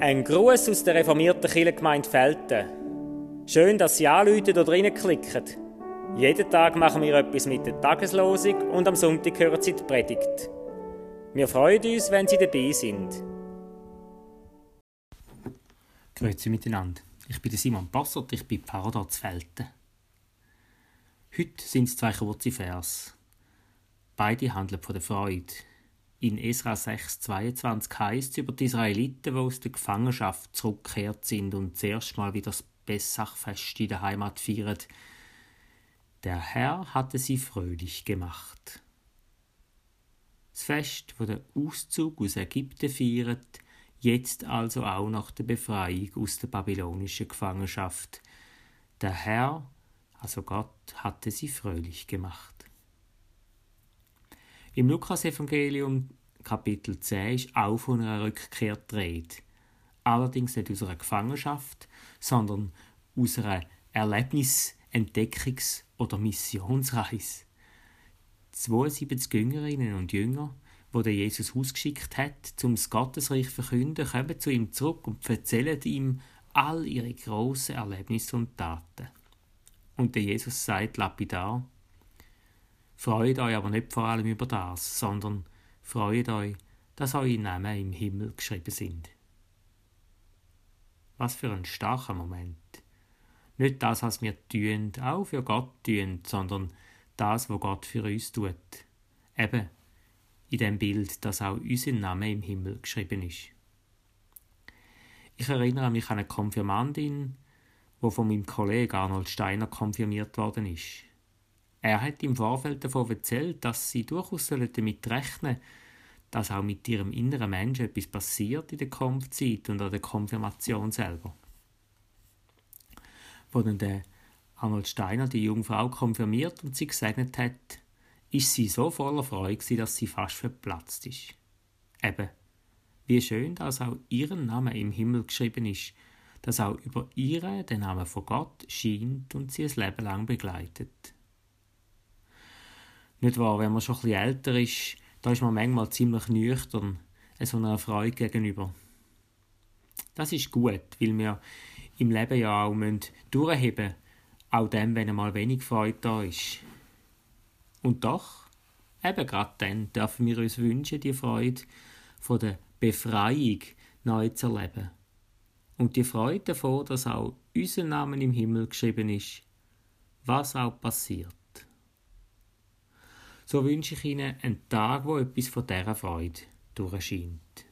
Ein Gruß aus der reformierten Kirchengemeinde Felten. Schön, dass Sie anrufen oder reinklicken. Jeden Tag machen wir etwas mit der Tageslosung und am Sonntag hören Sie die Predigt. Wir freuen uns, wenn Sie dabei sind. Grüezi miteinander. Ich bin Simon Bassert, ich bin Pfarrer zu Felten. Heute sind es zwei kurze Vers. Beide handeln von der Freude. In Esra 6,22 heißt es über die Israeliten, die aus der Gefangenschaft zurückgekehrt sind und zuerst mal wieder das Pessachfest in der Heimat feiern. Der Herr hatte sie fröhlich gemacht. Das Fest, wo der Auszug aus Ägypten feiert, jetzt also auch nach der Befreiung aus der babylonischen Gefangenschaft. Der Herr, also Gott, hatte sie fröhlich gemacht. Im Lukasevangelium Kapitel 10 ist auch von einer Rückkehr die Rede. Allerdings nicht aus einer Gefangenschaft, sondern aus einer Erlebnis-, Entdeckungs- oder Missionsreise. 72 Jüngerinnen und Jünger, der Jesus ausgeschickt hat, um das Gottesreich zu verkünden, kommen zu ihm zurück und erzählen ihm all ihre grossen Erlebnisse und Taten. Und der Jesus sagt lapidar, Freut euch aber nicht vor allem über das, sondern freut euch, dass eure Namen im Himmel geschrieben sind. Was für ein starker Moment. Nicht das, was wir tun, auch für Gott tun, sondern das, was Gott für uns tut. Eben in dem Bild, dass auch unser Name im Himmel geschrieben ist. Ich erinnere mich an eine Konfirmandin, wo von meinem Kollegen Arnold Steiner konfirmiert worden ist. Er hat im Vorfeld davon erzählt, dass sie durchaus damit rechnen dass auch mit ihrem inneren Menschen etwas passiert in der Konfzeit und an der Konfirmation selber. Wo dann der Arnold Steiner die junge Frau konfirmiert und sie gesegnet hat, ist sie so voller Freude, dass sie fast verplatzt ist. Eben, wie schön, dass auch ihren Name im Himmel geschrieben ist, dass auch über ihre der Name von Gott scheint und sie ein Leben lang begleitet. Nicht wahr, wenn man schon ein bisschen älter ist, da ist man manchmal ziemlich nüchtern so einer Freude gegenüber. Das ist gut, weil wir im Leben ja auch durchheben müssen, auch dann, wenn einmal wenig Freude da ist. Und doch, eben gerade dann, dürfen wir uns wünschen, die Freude von der Befreiung neu zu erleben. Und die Freude davon, dass auch unser Name im Himmel geschrieben ist, was auch passiert so wünsche ich Ihnen einen Tag, wo etwas von dieser Freude durchscheint.